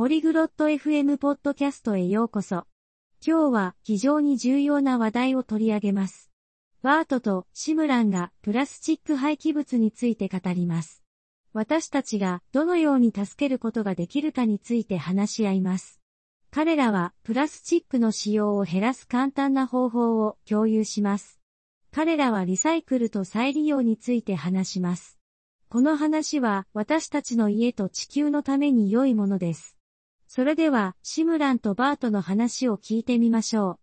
ポリグロット FM ポッドキャストへようこそ。今日は非常に重要な話題を取り上げます。バートとシムランがプラスチック廃棄物について語ります。私たちがどのように助けることができるかについて話し合います。彼らはプラスチックの使用を減らす簡単な方法を共有します。彼らはリサイクルと再利用について話します。この話は私たちの家と地球のために良いものです。それではシムランとバートの話を聞いてみましょう。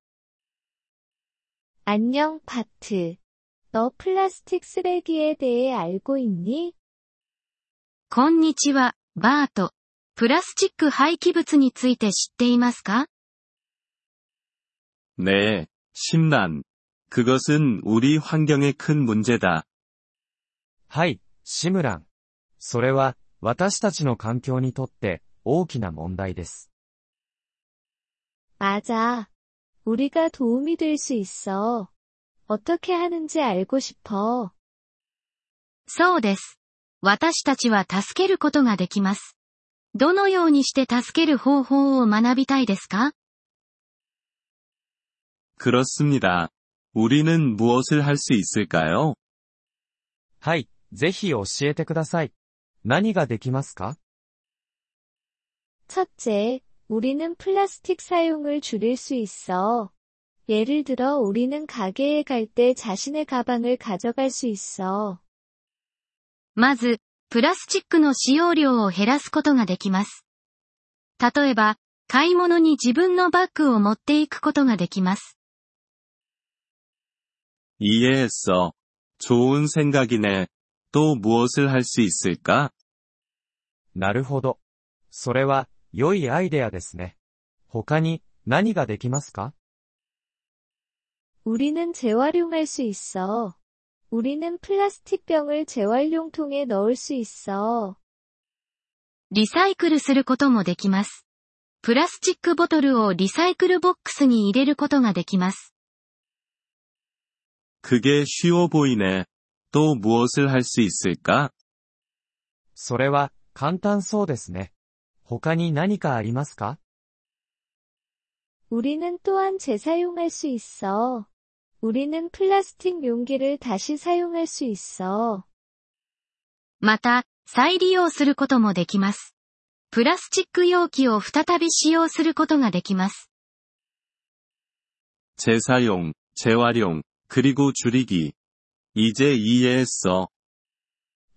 안녕, 바트. 너 플라스틱 쓰레기에 대해 알고 있니? こんにちは、バート。プラスチック廃棄物について知っていますか 네, 심란. 그것은 우리 환경에 큰 문제다. はい、シムラン。それは、私たちの環境にとって 大きな問題です。 맞아. 우리가 도움이 될 수 있어. 어떻게 하는지 알고 싶어. そうです。私たちは助けることができます。どのようにして助ける方法を学びたいですか 그렇습니다. 우리는 무엇을 할 수 있을까요? はい、ぜひ教えてください。何ができますか 첫째, 우리는 플라스틱 사용을 줄일 수 있어. 예를 들어 우리는 가게에 갈 때 자신의 가방을 가져갈 수 있어. まず、プラスチックの使用量を減らすことができます。例えば、買い物に自分のバッグを持っていくことができます。 이해했어. 좋은 생각이네. 또 무엇을 할 수 있을까? なるほど。それは、 良いアイデアですね。他に、何ができますか 우리는 재활용할 수 있어. 우리는 플라스틱 병을 재활용통에 넣을 수 있어. リサイクルすることもできます。プラスチックボトルをリサイクルボックスに入れることができます。 그게 쉬워 보이네. 또 무엇을 할 수 있을까? それは、簡単そうですね。 他に何かありますか 우리는 또한 재사용할 수 있어. 우리는 플라스틱 용기를 다시 사용할 수 있어. また、再利用することもできます。プラスチック容器を再び使用することができます。 재사용, 재활용, 그리고 줄이기. 이제 이해했어.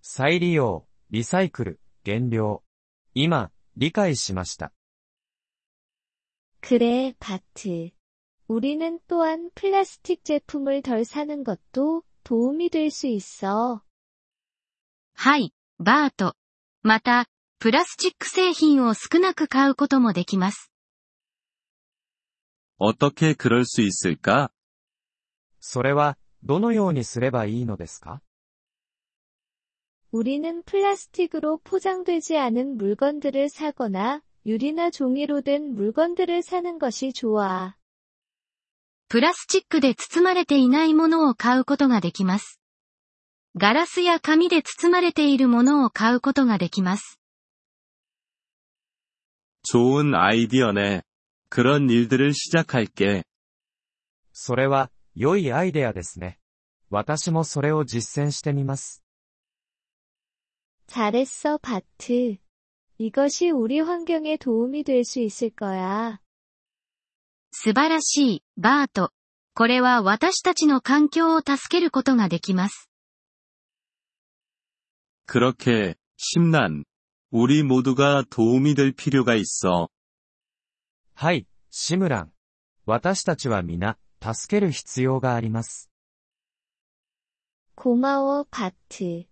再利用、リサイクル、減量。今、 理解しました。 그래, 바트. 우리는 또한 플라스틱 제품을 덜 사는 것도 도움이 될 수 있어. はい、バート。また、プラスチック製品を少なく買うこともできます。 어떻게 그럴 수 있을까? それは、どのようにすればいいのですか 우리는 플라스틱으로 포장되지 않은 물건들을 사거나 유리나 종이로 된 물건들을 사는 것이 좋아. プラスチックで包まれていないものを買うことができます。ガラスや紙で包まれているものを買うことができます。 좋은 아이디어네. 그런 일들을 시작할게. それは、良いアイデアですね。私もそれを実践してみます。 잘했어, 바트. 이것이 우리 환경에 도움이 될 수 있을 거야. 素晴らしい、バート。これは私たちの環境を助けることができます。 그렇게, 심란. 우리 모두가 도움이 될 필요가 있어. はい、シムラン。私たちは皆、助ける必要があります。 고마워, 바트.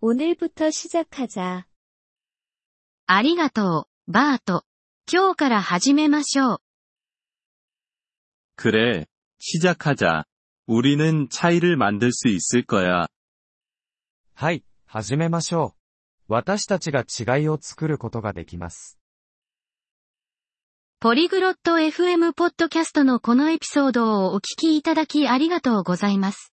오늘부터 시작하자. ありがとう、バート。今日から始めましょう。 그래, 시작하자. 우리는 차이를 만들 수 있을 거야. はい、始めましょう。私たちが違いを作ることができます。ポリグロット FM ポッドキャストのこのエピソードをお聞きいただきありがとうございます。